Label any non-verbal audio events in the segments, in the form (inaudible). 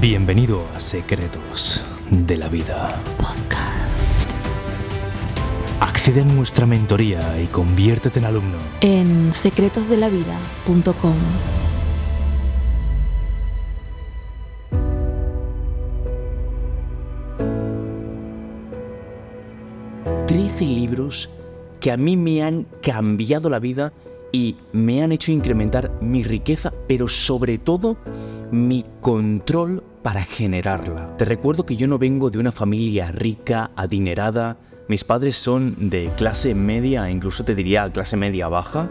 Bienvenido a Secretos de la Vida. Accede a nuestra mentoría y conviértete en alumno. en secretosdelavida.com. Trece libros que a mí me han cambiado la vida y me han hecho incrementar mi riqueza, pero sobre todo mi control para generarla. Te recuerdo que yo no vengo de una familia rica, adinerada. Mis padres son de clase media, incluso te diría clase media baja.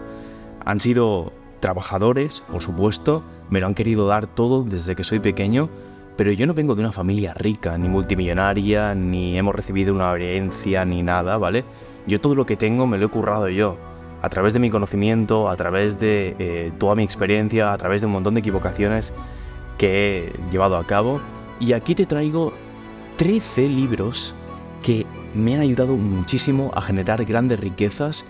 Han sido trabajadores, por supuesto, me lo han querido dar todo desde que soy pequeño, pero yo no vengo de una familia rica, ni multimillonaria, ni hemos recibido una herencia, ni nada, ¿vale? Yo todo lo que tengo me lo he currado yo, a través de mi conocimiento, a través de eh, toda mi experiencia, a través de un montón de equivocaciones que he llevado a cabo. Y aquí te traigo 13 libros que me han ayudado muchísimo a generar grandes riquezas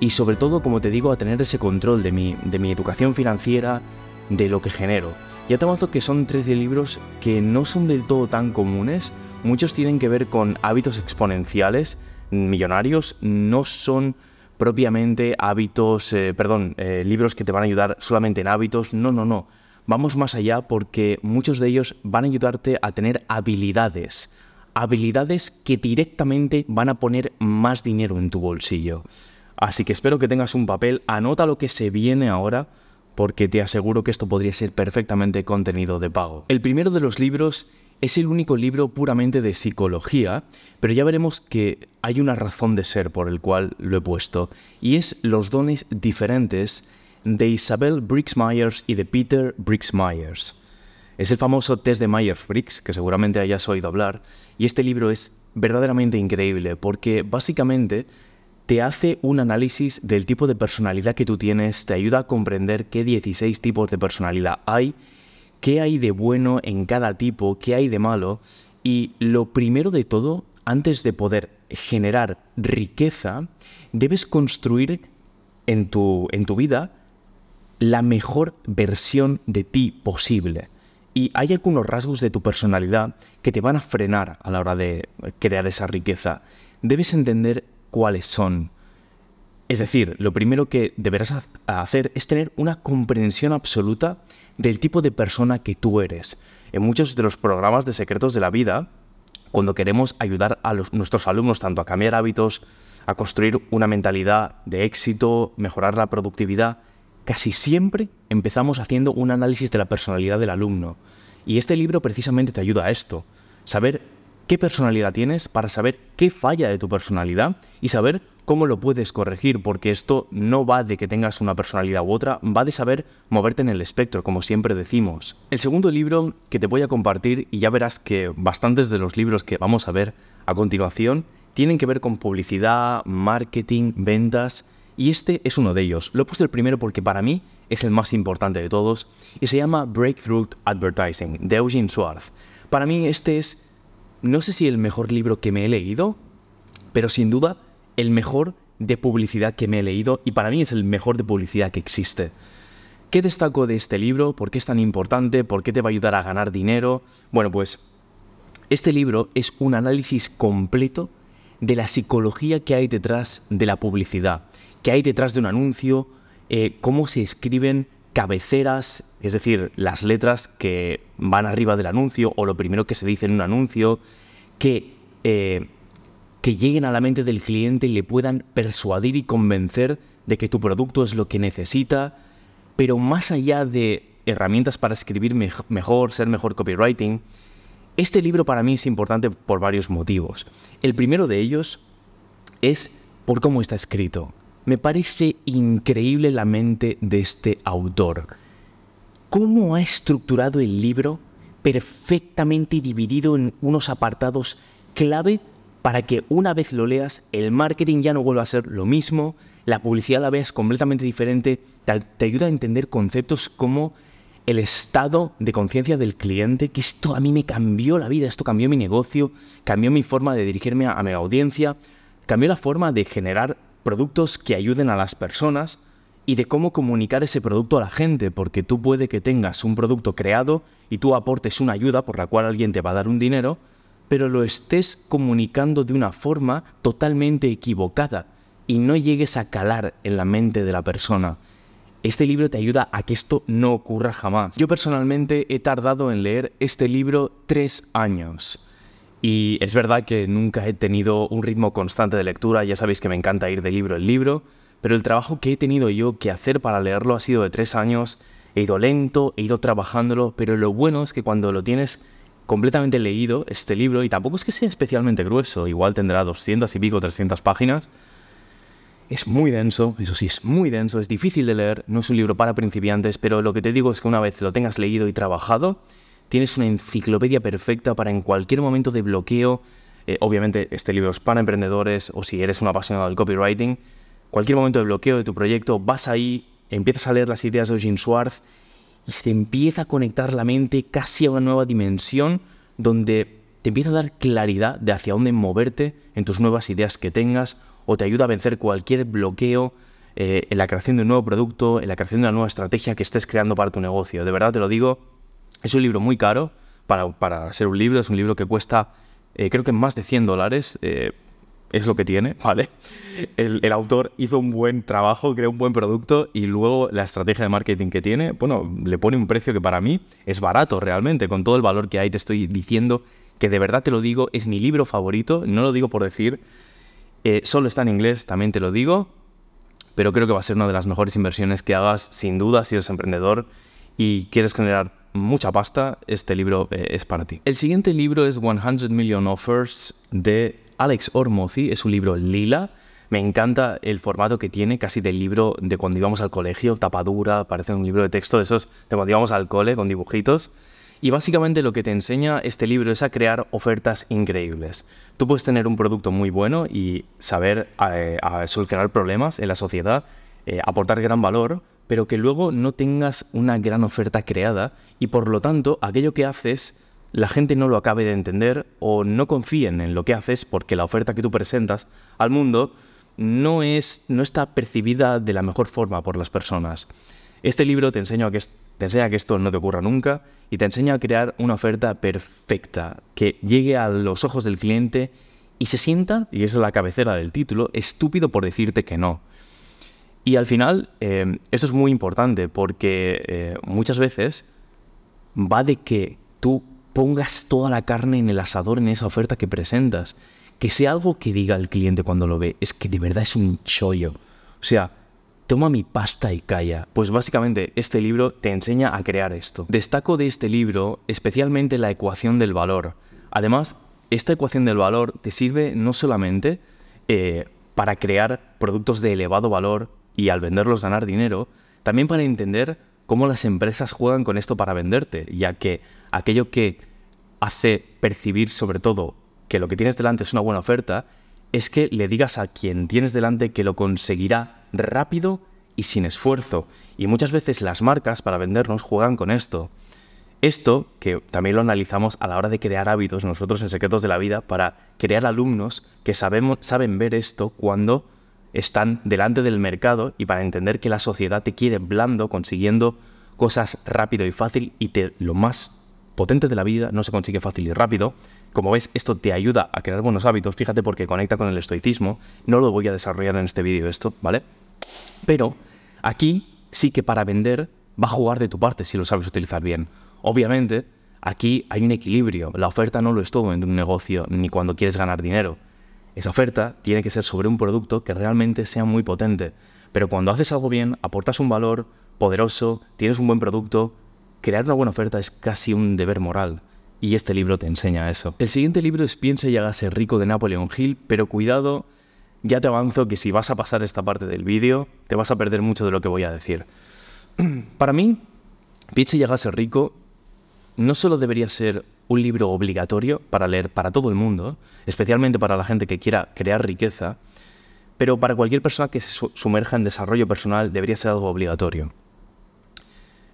y sobre todo, como te digo, a tener ese control de mi, de mi educación financiera, de lo que genero. Ya te avanzo que son 13 libros que no son del todo tan comunes, muchos tienen que ver con hábitos exponenciales, millonarios, no son propiamente hábitos, eh, perdón, eh, libros que te van a ayudar solamente en hábitos, no, no, no. Vamos más allá porque muchos de ellos van a ayudarte a tener habilidades, habilidades que directamente van a poner más dinero en tu bolsillo. Así que espero que tengas un papel, anota lo que se viene ahora, porque te aseguro que esto podría ser perfectamente contenido de pago. El primero de los libros es el único libro puramente de psicología, pero ya veremos que hay una razón de ser por el cual lo he puesto, y es Los dones diferentes de Isabel Briggs Myers y de Peter Briggs Myers. Es el famoso test de Myers-Briggs, que seguramente hayas oído hablar, y este libro es verdaderamente increíble porque básicamente te hace un análisis del tipo de personalidad que tú tienes, te ayuda a comprender qué 16 tipos de personalidad hay, qué hay de bueno en cada tipo, qué hay de malo, y lo primero de todo, antes de poder generar riqueza, debes construir en tu, en tu vida la mejor versión de ti posible. Y hay algunos rasgos de tu personalidad que te van a frenar a la hora de crear esa riqueza. Debes entender cuáles son. Es decir, lo primero que deberás ha- hacer es tener una comprensión absoluta del tipo de persona que tú eres. En muchos de los programas de secretos de la vida, cuando queremos ayudar a nuestros alumnos tanto a cambiar hábitos, a construir una mentalidad de éxito, mejorar la productividad, casi siempre empezamos haciendo un análisis de la personalidad del alumno. Y este libro precisamente te ayuda a esto. Saber qué personalidad tienes para saber qué falla de tu personalidad y saber cómo lo puedes corregir, porque esto no va de que tengas una personalidad u otra, va de saber moverte en el espectro, como siempre decimos. El segundo libro que te voy a compartir, y ya verás que bastantes de los libros que vamos a ver a continuación tienen que ver con publicidad, marketing, ventas, y este es uno de ellos. Lo he puesto el primero porque para mí es el más importante de todos y se llama Breakthrough Advertising de Eugene Schwartz. Para mí este es, no sé si el mejor libro que me he leído, pero sin duda el mejor de publicidad que me he leído y para mí es el mejor de publicidad que existe. ¿Qué destaco de este libro? ¿Por qué es tan importante? ¿Por qué te va a ayudar a ganar dinero? Bueno, pues este libro es un análisis completo de la psicología que hay detrás de la publicidad, que hay detrás de un anuncio, eh, cómo se escriben cabeceras, es decir, las letras que van arriba del anuncio o lo primero que se dice en un anuncio, que, eh, que lleguen a la mente del cliente y le puedan persuadir y convencer de que tu producto es lo que necesita, pero más allá de herramientas para escribir mej- mejor, ser mejor copywriting, este libro para mí es importante por varios motivos. El primero de ellos es por cómo está escrito. Me parece increíble la mente de este autor. Cómo ha estructurado el libro perfectamente dividido en unos apartados clave para que una vez lo leas el marketing ya no vuelva a ser lo mismo, la publicidad la veas completamente diferente, te, ayuda a entender conceptos como el estado de conciencia del cliente, que esto a mí me cambió la vida, esto cambió mi negocio, cambió mi forma de dirigirme a, a mi audiencia, cambió la forma de generar productos que ayuden a las personas y de cómo comunicar ese producto a la gente, porque tú puede que tengas un producto creado y tú aportes una ayuda por la cual alguien te va a dar un dinero, pero lo estés comunicando de una forma totalmente equivocada y no llegues a calar en la mente de la persona. Este libro te ayuda a que esto no ocurra jamás. Yo personalmente he tardado en leer este libro tres años. Y es verdad que nunca he tenido un ritmo constante de lectura, ya sabéis que me encanta ir de libro en libro, pero el trabajo que he tenido yo que hacer para leerlo ha sido de tres años. He ido lento, he ido trabajándolo, pero lo bueno es que cuando lo tienes completamente leído, este libro, y tampoco es que sea especialmente grueso, igual tendrá 200 y pico, 300 páginas, es muy denso, eso sí, es muy denso, es difícil de leer, no es un libro para principiantes, pero lo que te digo es que una vez lo tengas leído y trabajado, tienes una enciclopedia perfecta para en cualquier momento de bloqueo, eh, obviamente este libro es para emprendedores o si eres un apasionado del copywriting, cualquier momento de bloqueo de tu proyecto, vas ahí, empiezas a leer las ideas de Eugene Schwartz y se empieza a conectar la mente casi a una nueva dimensión donde te empieza a dar claridad de hacia dónde moverte en tus nuevas ideas que tengas o te ayuda a vencer cualquier bloqueo eh, en la creación de un nuevo producto, en la creación de una nueva estrategia que estés creando para tu negocio. De verdad te lo digo, es un libro muy caro para, para ser un libro, es un libro que cuesta eh, creo que más de 100 dólares. Eh, es lo que tiene, (laughs) ¿vale? El, autor hizo un buen trabajo, creó un buen producto y luego la estrategia de marketing que tiene, bueno, le pone un precio que para mí es barato realmente, con todo el valor que hay, te estoy diciendo que de verdad te lo digo, es mi libro favorito, no lo digo por decir, eh, solo está en inglés, también te lo digo, pero creo que va a ser una de las mejores inversiones que hagas, sin duda, si eres emprendedor y quieres generar mucha pasta, este libro eh, es para ti. El siguiente libro es 100 Million Offers de Alex Ormozi, es un libro lila. Me encanta el formato que tiene, casi del libro de cuando íbamos al colegio, tapadura, parece un libro de texto de esos de cuando íbamos al cole con dibujitos. Y básicamente lo que te enseña este libro es a crear ofertas increíbles. Tú puedes tener un producto muy bueno y saber eh, solucionar problemas en la sociedad, eh, aportar gran valor, pero que luego no tengas una gran oferta creada y por lo tanto aquello que haces la gente no lo acabe de entender o no confíen en lo que haces porque la oferta que tú presentas al mundo no, es, no está percibida de la mejor forma por las personas. Este libro te enseña, que, te enseña que esto no te ocurra nunca y te enseña a crear una oferta perfecta que llegue a los ojos del cliente y se sienta, y es la cabecera del título, estúpido por decirte que no. Y al final, eh, esto es muy importante porque eh, muchas veces va de que tú pongas toda la carne en el asador en esa oferta que presentas. Que sea algo que diga el cliente cuando lo ve, es que de verdad es un chollo. O sea, toma mi pasta y calla. Pues básicamente este libro te enseña a crear esto. Destaco de este libro especialmente la ecuación del valor. Además, esta ecuación del valor te sirve no solamente eh, para crear productos de elevado valor y al venderlos ganar dinero, también para entender cómo las empresas juegan con esto para venderte, ya que aquello que hace percibir sobre todo que lo que tienes delante es una buena oferta, es que le digas a quien tienes delante que lo conseguirá rápido y sin esfuerzo. Y muchas veces las marcas para vendernos juegan con esto. Esto, que también lo analizamos a la hora de crear hábitos nosotros en Secretos de la Vida, para crear alumnos que sabemos, saben ver esto cuando están delante del mercado y para entender que la sociedad te quiere blando, consiguiendo cosas rápido y fácil y te, lo más potente de la vida no se consigue fácil y rápido. Como ves, esto te ayuda a crear buenos hábitos, fíjate porque conecta con el estoicismo. No lo voy a desarrollar en este vídeo esto, ¿vale? Pero aquí sí que para vender va a jugar de tu parte si lo sabes utilizar bien. Obviamente, aquí hay un equilibrio. La oferta no lo es todo en un negocio ni cuando quieres ganar dinero. Esa oferta tiene que ser sobre un producto que realmente sea muy potente. Pero cuando haces algo bien, aportas un valor poderoso, tienes un buen producto, crear una buena oferta es casi un deber moral. Y este libro te enseña eso. El siguiente libro es Piensa y hágase rico de Napoleon Hill, pero cuidado, ya te avanzo que si vas a pasar esta parte del vídeo, te vas a perder mucho de lo que voy a decir. (clears throat) Para mí, Piensa y hágase rico no solo debería ser un libro obligatorio para leer para todo el mundo, especialmente para la gente que quiera crear riqueza, pero para cualquier persona que se sumerja en desarrollo personal debería ser algo obligatorio.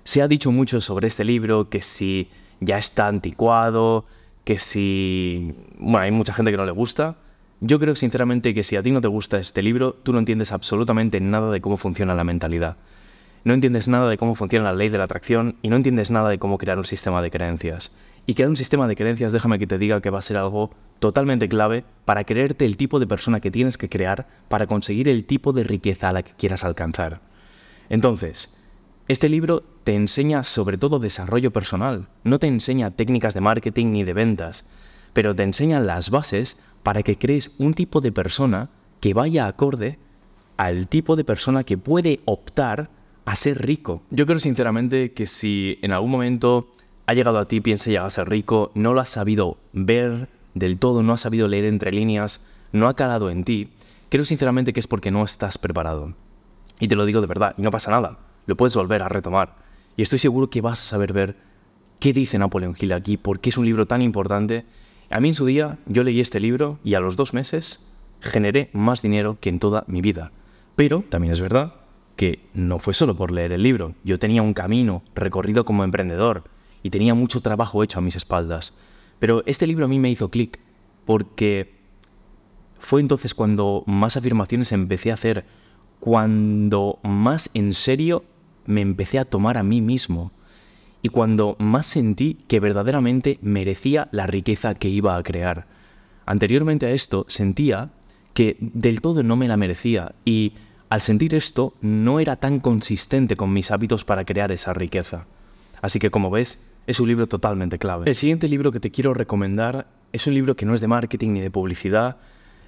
Se ha dicho mucho sobre este libro, que si ya está anticuado, que si... Bueno, hay mucha gente que no le gusta. Yo creo sinceramente que si a ti no te gusta este libro, tú no entiendes absolutamente nada de cómo funciona la mentalidad. no entiendes nada de cómo funciona la ley de la atracción y no entiendes nada de cómo crear un sistema de creencias. Y crear un sistema de creencias, déjame que te diga que va a ser algo totalmente clave para creerte el tipo de persona que tienes que crear para conseguir el tipo de riqueza a la que quieras alcanzar. Entonces, este libro te enseña sobre todo desarrollo personal, no te enseña técnicas de marketing ni de ventas, pero te enseña las bases para que crees un tipo de persona que vaya acorde al tipo de persona que puede optar a ser rico. Yo creo sinceramente que si en algún momento ha llegado a ti, piensa llegar a ser rico, no lo has sabido ver del todo, no has sabido leer entre líneas, no ha calado en ti, creo sinceramente que es porque no estás preparado. Y te lo digo de verdad, y no pasa nada, lo puedes volver a retomar. Y estoy seguro que vas a saber ver qué dice Napoleon Hill aquí, por qué es un libro tan importante. A mí en su día yo leí este libro y a los dos meses generé más dinero que en toda mi vida. Pero también es verdad que no fue solo por leer el libro. Yo tenía un camino recorrido como emprendedor y tenía mucho trabajo hecho a mis espaldas. Pero este libro a mí me hizo clic porque fue entonces cuando más afirmaciones empecé a hacer, cuando más en serio me empecé a tomar a mí mismo y cuando más sentí que verdaderamente merecía la riqueza que iba a crear. Anteriormente a esto sentía que del todo no me la merecía y al sentir esto no era tan consistente con mis hábitos para crear esa riqueza. Así que como ves, es un libro totalmente clave. El siguiente libro que te quiero recomendar es un libro que no es de marketing ni de publicidad,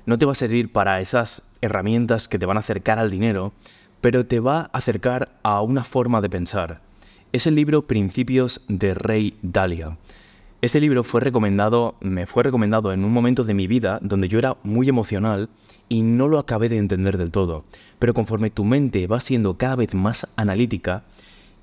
no te va a servir para esas herramientas que te van a acercar al dinero, pero te va a acercar a una forma de pensar. Es el libro Principios de Rey Dalia. Este libro fue recomendado, me fue recomendado en un momento de mi vida donde yo era muy emocional y no lo acabé de entender del todo. Pero conforme tu mente va siendo cada vez más analítica,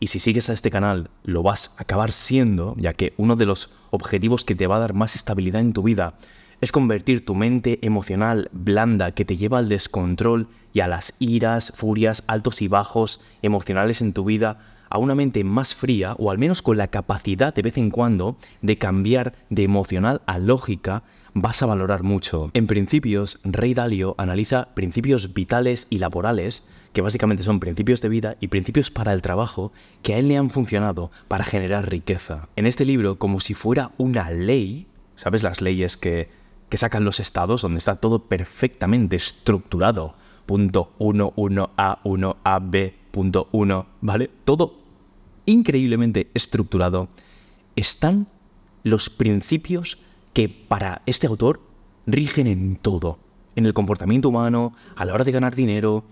y si sigues a este canal lo vas a acabar siendo, ya que uno de los objetivos que te va a dar más estabilidad en tu vida es convertir tu mente emocional blanda que te lleva al descontrol y a las iras, furias, altos y bajos emocionales en tu vida a una mente más fría o al menos con la capacidad de vez en cuando de cambiar de emocional a lógica, vas a valorar mucho. En principios, Rey Dalio analiza principios vitales y laborales que básicamente son principios de vida y principios para el trabajo que a él le han funcionado para generar riqueza. En este libro, como si fuera una ley, ¿sabes las leyes que, que sacan los estados, donde está todo perfectamente estructurado? Punto 1, 1A, 1A, punto 1, ¿vale? Todo increíblemente estructurado. Están los principios que para este autor rigen en todo. En el comportamiento humano, a la hora de ganar dinero,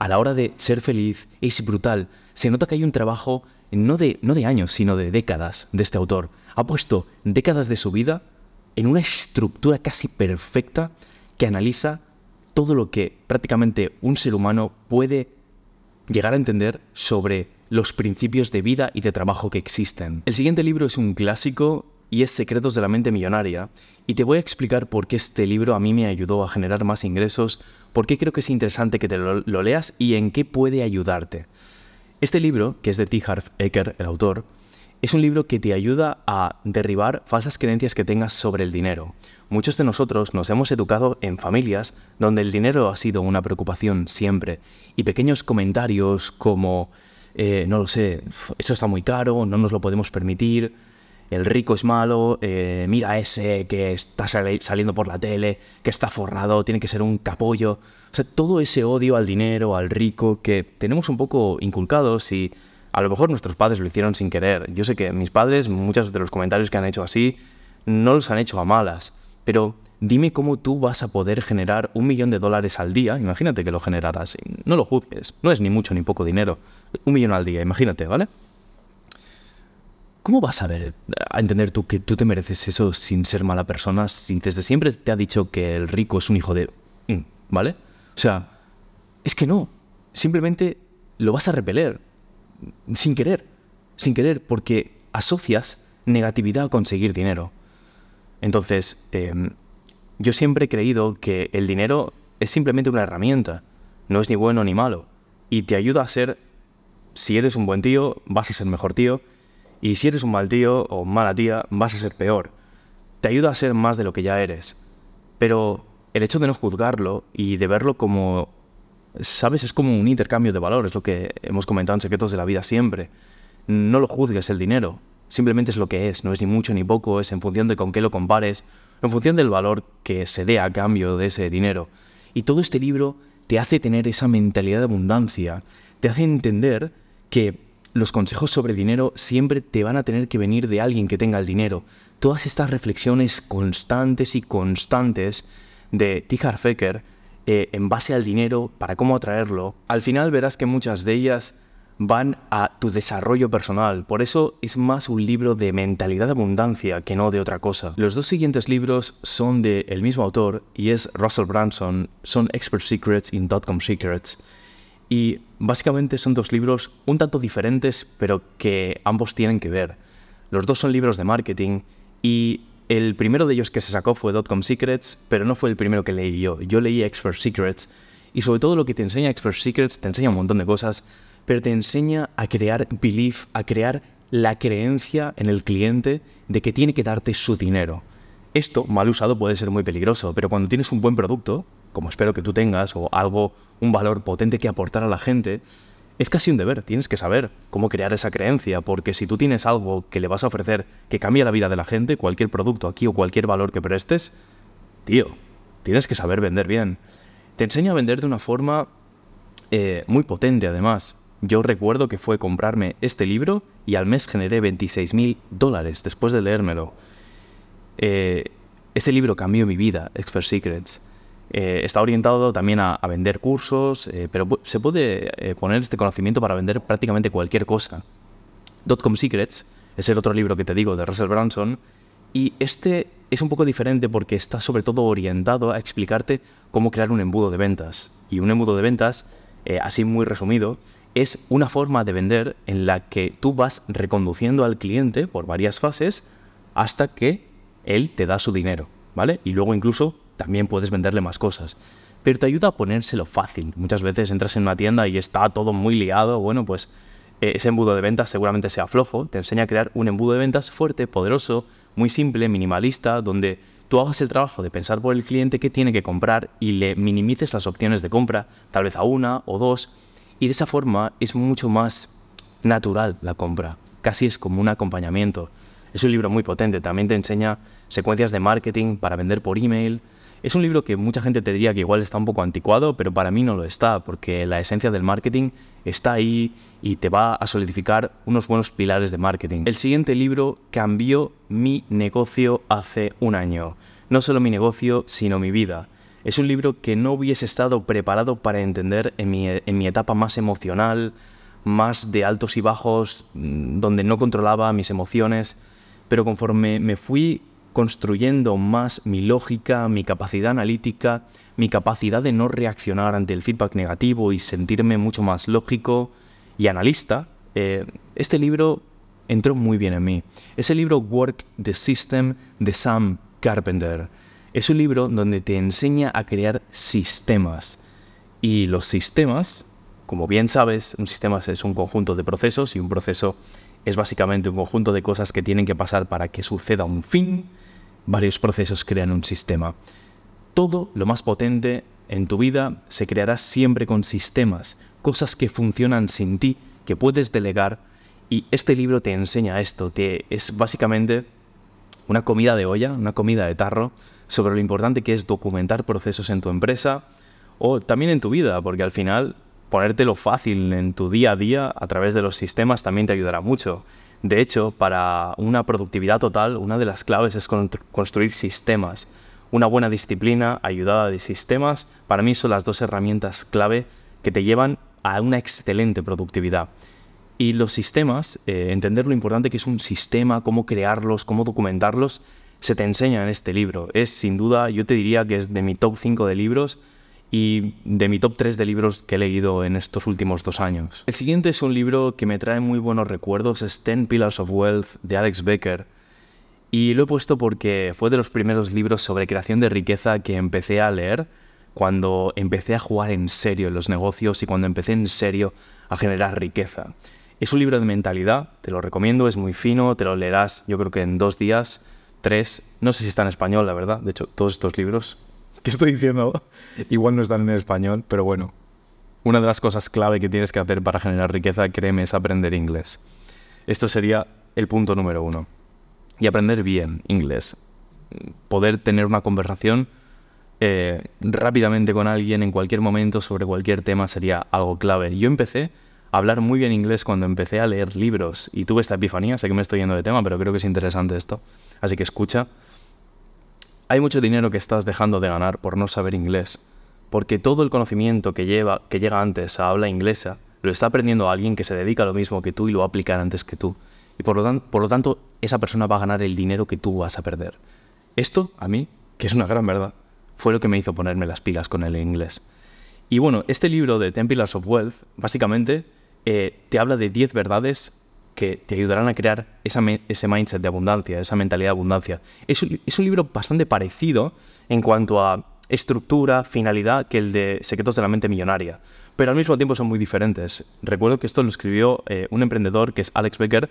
a la hora de ser feliz, es brutal. Se nota que hay un trabajo no de, no de años, sino de décadas de este autor. Ha puesto décadas de su vida en una estructura casi perfecta que analiza todo lo que prácticamente un ser humano puede llegar a entender sobre los principios de vida y de trabajo que existen. El siguiente libro es un clásico y es Secretos de la Mente Millonaria, y te voy a explicar por qué este libro a mí me ayudó a generar más ingresos por qué creo que es interesante que te lo, leas y en qué puede ayudarte. Este libro, que es de T. Harv Eker, el autor, es un libro que te ayuda a derribar falsas creencias que tengas sobre el dinero. Muchos de nosotros nos hemos educado en familias donde el dinero ha sido una preocupación siempre y pequeños comentarios como, eh, no lo sé, esto está muy caro, no nos lo podemos permitir, el rico es malo, eh, mira ese que está saliendo por la tele, que está forrado, tiene que ser un capollo. O sea, todo ese odio al dinero, al rico, que tenemos un poco inculcados y a lo mejor nuestros padres lo hicieron sin querer. Yo sé que mis padres, muchos de los comentarios que han hecho así, no los han hecho a malas. Pero dime cómo tú vas a poder generar un millón de dólares al día. Imagínate que lo generaras. No lo juzgues. No es ni mucho ni poco dinero. Un millón al día, imagínate, ¿vale? ¿Cómo vas a ver, a entender tú que tú te mereces eso sin ser mala persona, si desde siempre te ha dicho que el rico es un hijo de... Mm, ¿Vale? O sea, es que no. Simplemente lo vas a repeler. Sin querer. Sin querer, porque asocias negatividad a conseguir dinero. Entonces, em, yo siempre he creído que el dinero es simplemente una herramienta. No es ni bueno ni malo. Y te ayuda a ser, si eres un buen tío, vas a ser mejor tío y si eres un mal tío o mala tía, vas a ser peor. Te ayuda a ser más de lo que ya eres. Pero el hecho de no juzgarlo y de verlo como ¿sabes? Es como un intercambio de valor, es lo que hemos comentado en Secretos de la Vida siempre. No lo juzgues el dinero, simplemente es lo que es, no es ni mucho ni poco, es en función de con qué lo compares, en función del valor que se dé a cambio de ese dinero. Y todo este libro te hace tener esa mentalidad de abundancia, te hace entender que los consejos sobre dinero siempre te van a tener que venir de alguien que tenga el dinero. Todas estas reflexiones constantes y constantes de T. Fecker eh, en base al dinero, para cómo atraerlo, al final verás que muchas de ellas van a tu desarrollo personal. Por eso es más un libro de mentalidad de abundancia que no de otra cosa. Los dos siguientes libros son del el mismo autor y es Russell Branson, son Expert Secrets y Dotcom Secrets. Y básicamente son dos libros un tanto diferentes, pero que ambos tienen que ver. Los dos son libros de marketing y el primero de ellos que se sacó fue Dotcom Secrets, pero no fue el primero que leí yo. Yo leí Expert Secrets y sobre todo lo que te enseña Expert Secrets te enseña un montón de cosas pero te enseña a crear belief, a crear la creencia en el cliente de que tiene que darte su dinero. Esto, mal usado, puede ser muy peligroso, pero cuando tienes un buen producto, como espero que tú tengas, o algo, un valor potente que aportar a la gente, es casi un deber, tienes que saber cómo crear esa creencia, porque si tú tienes algo que le vas a ofrecer que cambia la vida de la gente, cualquier producto aquí o cualquier valor que prestes, tío, tienes que saber vender bien. Te enseña a vender de una forma eh, muy potente, además. Yo recuerdo que fue comprarme este libro y al mes generé 26 mil dólares después de leérmelo. Eh, este libro cambió mi vida, Expert Secrets. Eh, está orientado también a, vender cursos, eh, pero se puede poner este conocimiento para vender prácticamente cualquier cosa. Dotcom Secrets es el otro libro que te digo de Russell Branson y este es un poco diferente porque está sobre todo orientado a explicarte cómo crear un embudo de ventas. Y un embudo de ventas, así muy resumido, es una forma de vender en la que tú vas reconduciendo al cliente por varias fases hasta que él te da su dinero, ¿vale? Y luego incluso también puedes venderle más cosas. Pero te ayuda a ponérselo fácil. Muchas veces entras en una tienda y está todo muy liado. Bueno, pues eh, ese embudo de ventas seguramente sea flojo. Te enseña a crear un embudo de ventas fuerte, poderoso, muy simple, minimalista, donde tú hagas el trabajo de pensar por el cliente qué tiene que comprar y le minimices las opciones de compra, tal vez a una o dos, y de esa forma es mucho más natural la compra, casi es como un acompañamiento. Es un libro muy potente, también te enseña secuencias de marketing para vender por email. Es un libro que mucha gente te diría que igual está un poco anticuado, pero para mí no lo está, porque la esencia del marketing está ahí y te va a solidificar unos buenos pilares de marketing. El siguiente libro cambió mi negocio hace un año. No solo mi negocio, sino mi vida. Es un libro que no hubiese estado preparado para entender en mi, etapa más emocional, más de altos y bajos, mm, donde no controlaba mis emociones, pero conforme me fui construyendo más mi lógica, mi capacidad analítica, mi capacidad de no reaccionar ante el feedback negativo y sentirme mucho más lógico y analista, eh, este libro entró muy bien en mí. Es el libro Work the System de Sam Carpenter. Es un libro donde te enseña a crear sistemas. Y los sistemas, como bien sabes, un sistema es un conjunto de procesos y un proceso es básicamente un conjunto de cosas que tienen que pasar para que suceda un fin. Varios procesos crean un sistema. Todo lo más potente en tu vida se creará siempre con sistemas, cosas que funcionan sin ti, que puedes delegar. Y este libro te enseña esto, que es básicamente una comida de olla, una comida de tarro, sobre lo importante que es documentar procesos en tu empresa o también en tu vida, porque al final ponértelo fácil en tu día a día a través de los sistemas también te ayudará mucho. De hecho, para una productividad total, una de las claves es construir sistemas. Una buena disciplina ayudada de sistemas, para mí son las dos herramientas clave que te llevan a una excelente productividad. Y los sistemas, eh, entender lo importante que es un sistema, cómo crearlos, cómo documentarlos, se te enseña en este libro. Es sin duda, yo te diría que es de mi top 5 de libros y de mi top 3 de libros que he leído en estos últimos dos años. El siguiente es un libro que me trae muy buenos recuerdos, es Ten Pillars of Wealth de Alex Becker. Y lo he puesto porque fue de los primeros libros sobre creación de riqueza que empecé a leer cuando empecé a jugar en serio en los negocios y cuando empecé en serio a generar riqueza. Es un libro de mentalidad, te lo recomiendo, es muy fino, te lo leerás yo creo que en dos días Tres, no sé si está en español, la verdad. De hecho, todos estos libros (laughs) que estoy diciendo igual no están en español, pero bueno, una de las cosas clave que tienes que hacer para generar riqueza, créeme, es aprender inglés. Esto sería el punto número uno. Y aprender bien inglés. Poder tener una conversación eh, rápidamente con alguien en cualquier momento sobre cualquier tema sería algo clave. Yo empecé a hablar muy bien inglés cuando empecé a leer libros y tuve esta epifanía, sé que me estoy yendo de tema, pero creo que es interesante esto. Así que escucha. Hay mucho dinero que estás dejando de ganar por no saber inglés, porque todo el conocimiento que, lleva, que llega antes a habla inglesa lo está aprendiendo alguien que se dedica a lo mismo que tú y lo va a aplicar antes que tú. Y por lo, tanto, esa persona va a ganar el dinero que tú vas a perder. Esto, a mí, que es una gran verdad, fue lo que me hizo ponerme las pilas con el inglés. Y bueno, este libro de Ten Pillars of Wealth, básicamente, eh, te habla de 10 verdades que te ayudarán a crear ese mindset de abundancia, esa mentalidad de abundancia. Es, un libro bastante parecido en cuanto a estructura, finalidad, que el de Secretos de la Mente Millonaria, pero al mismo tiempo son muy diferentes. Recuerdo que esto lo escribió eh, un emprendedor que es Alex Becker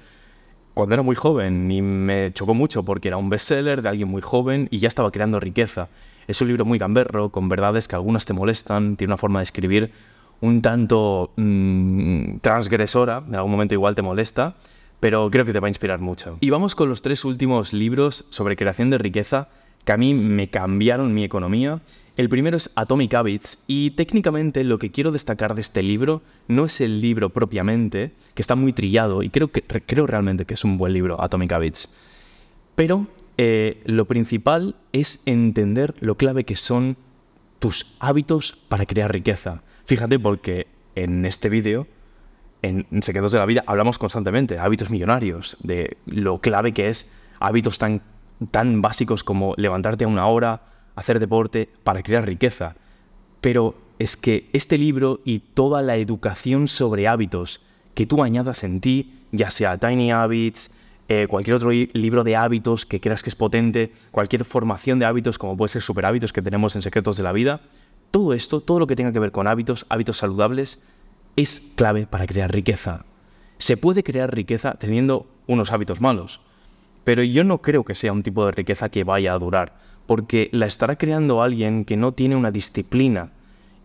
cuando era muy joven y me chocó mucho porque era un bestseller de alguien muy joven y ya estaba creando riqueza. Es un libro muy gamberro, con verdades que algunas te molestan, tiene una forma de escribir un tanto mm, transgresora, en algún momento igual te molesta, pero creo que te va a inspirar mucho. Y vamos con los tres últimos libros sobre creación de riqueza que a mí me cambiaron mi economía. El primero es Atomic Habits y técnicamente lo que quiero destacar de este libro no es el libro propiamente, que está muy trillado y creo, que, creo realmente que es un buen libro, Atomic Habits, pero eh, lo principal es entender lo clave que son tus hábitos para crear riqueza. Fíjate porque en este vídeo, en Secretos de la Vida, hablamos constantemente de hábitos millonarios, de lo clave que es hábitos tan, tan básicos como levantarte a una hora, hacer deporte para crear riqueza. Pero es que este libro y toda la educación sobre hábitos que tú añadas en ti, ya sea Tiny Habits, eh, cualquier otro libro de hábitos que creas que es potente, cualquier formación de hábitos como puede ser super hábitos que tenemos en Secretos de la Vida, todo esto, todo lo que tenga que ver con hábitos, hábitos saludables, es clave para crear riqueza. Se puede crear riqueza teniendo unos hábitos malos, pero yo no creo que sea un tipo de riqueza que vaya a durar, porque la estará creando alguien que no tiene una disciplina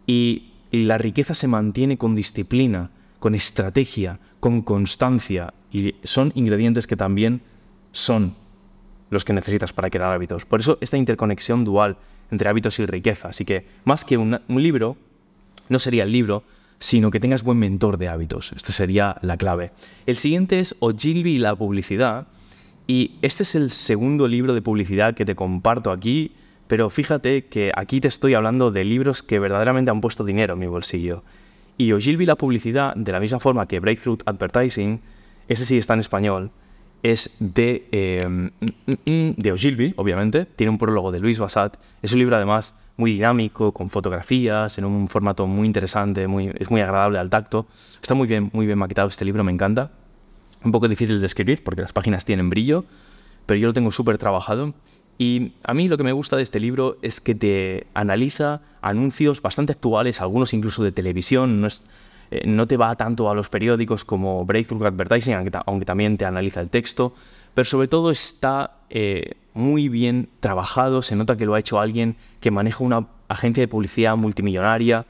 y la riqueza se mantiene con disciplina, con estrategia, con constancia y son ingredientes que también son los que necesitas para crear hábitos. Por eso esta interconexión dual entre hábitos y riqueza. Así que más que un, libro, no sería el libro, sino que tengas buen mentor de hábitos. Esta sería la clave. El siguiente es Ogilvy y la publicidad. Y este es el segundo libro de publicidad que te comparto aquí, pero fíjate que aquí te estoy hablando de libros que verdaderamente han puesto dinero en mi bolsillo. Y Ogilvy y la publicidad, de la misma forma que Breakthrough Advertising, este sí está en español. Es de, eh, de Ogilvy, obviamente. Tiene un prólogo de Luis Bassat. Es un libro, además, muy dinámico, con fotografías, en un formato muy interesante, muy, es muy agradable al tacto. Está muy bien, muy bien maquetado este libro, me encanta. Un poco difícil de escribir porque las páginas tienen brillo, pero yo lo tengo súper trabajado. Y a mí lo que me gusta de este libro es que te analiza anuncios bastante actuales, algunos incluso de televisión. Eh, no te va tanto a los periódicos como Breakthrough Advertising, aunque, también te analiza el texto, pero sobre todo está eh, muy bien trabajado, se nota que lo ha hecho alguien que maneja una agencia de publicidad multimillonaria,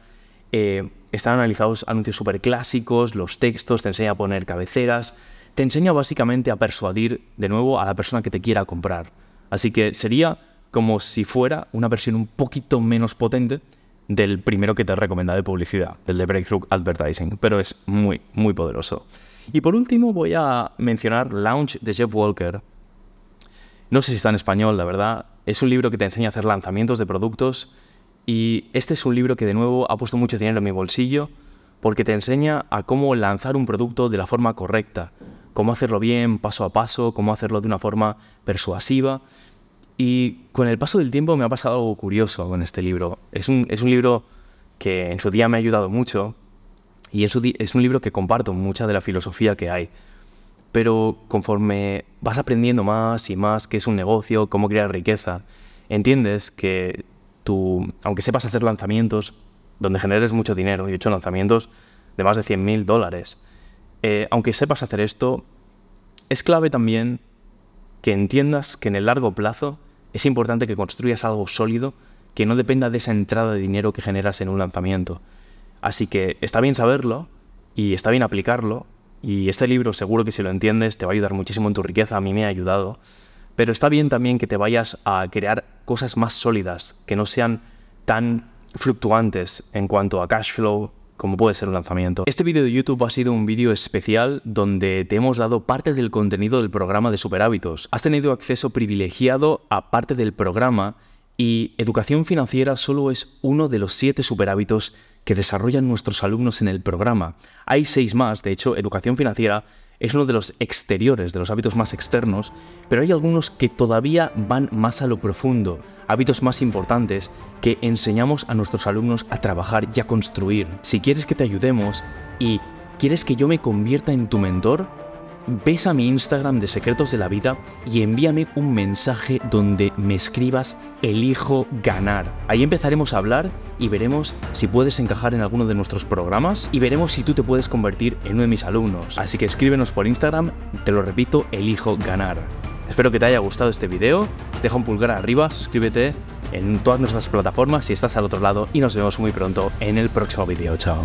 eh, están analizados anuncios súper clásicos, los textos, te enseña a poner cabeceras, te enseña básicamente a persuadir de nuevo a la persona que te quiera comprar. Así que sería como si fuera una versión un poquito menos potente del primero que te recomendado de publicidad, del de Breakthrough Advertising, pero es muy, muy poderoso. Y por último voy a mencionar Launch de Jeff Walker. No sé si está en español, la verdad. Es un libro que te enseña a hacer lanzamientos de productos y este es un libro que de nuevo ha puesto mucho dinero en mi bolsillo porque te enseña a cómo lanzar un producto de la forma correcta, cómo hacerlo bien, paso a paso, cómo hacerlo de una forma persuasiva y con el paso del tiempo me ha pasado algo curioso con este libro. Es un, es un libro que en su día me ha ayudado mucho y es un, es un libro que comparto mucha de la filosofía que hay. Pero conforme vas aprendiendo más y más qué es un negocio, cómo crear riqueza, entiendes que tú, aunque sepas hacer lanzamientos donde generes mucho dinero, y he hecho lanzamientos de más de 100.000 dólares, eh, aunque sepas hacer esto, es clave también que entiendas que en el largo plazo es importante que construyas algo sólido que no dependa de esa entrada de dinero que generas en un lanzamiento. Así que está bien saberlo y está bien aplicarlo. Y este libro seguro que si lo entiendes te va a ayudar muchísimo en tu riqueza, a mí me ha ayudado. Pero está bien también que te vayas a crear cosas más sólidas, que no sean tan fluctuantes en cuanto a cash flow, como puede ser un lanzamiento. Este vídeo de YouTube ha sido un vídeo especial donde te hemos dado parte del contenido del programa de Super Hábitos. Has tenido acceso privilegiado a parte del programa y educación financiera solo es uno de los siete superhábitos que desarrollan nuestros alumnos en el programa. Hay seis más, de hecho, educación financiera es uno de los exteriores, de los hábitos más externos, pero hay algunos que todavía van más a lo profundo, hábitos más importantes que enseñamos a nuestros alumnos a trabajar y a construir. Si quieres que te ayudemos y quieres que yo me convierta en tu mentor, ves a mi Instagram de Secretos de la Vida y envíame un mensaje donde me escribas elijo ganar. Ahí empezaremos a hablar y veremos si puedes encajar en alguno de nuestros programas y veremos si tú te puedes convertir en uno de mis alumnos. Así que escríbenos por Instagram, te lo repito, elijo ganar. Espero que te haya gustado este video, deja un pulgar arriba, suscríbete en todas nuestras plataformas si estás al otro lado y nos vemos muy pronto en el próximo video. Chao.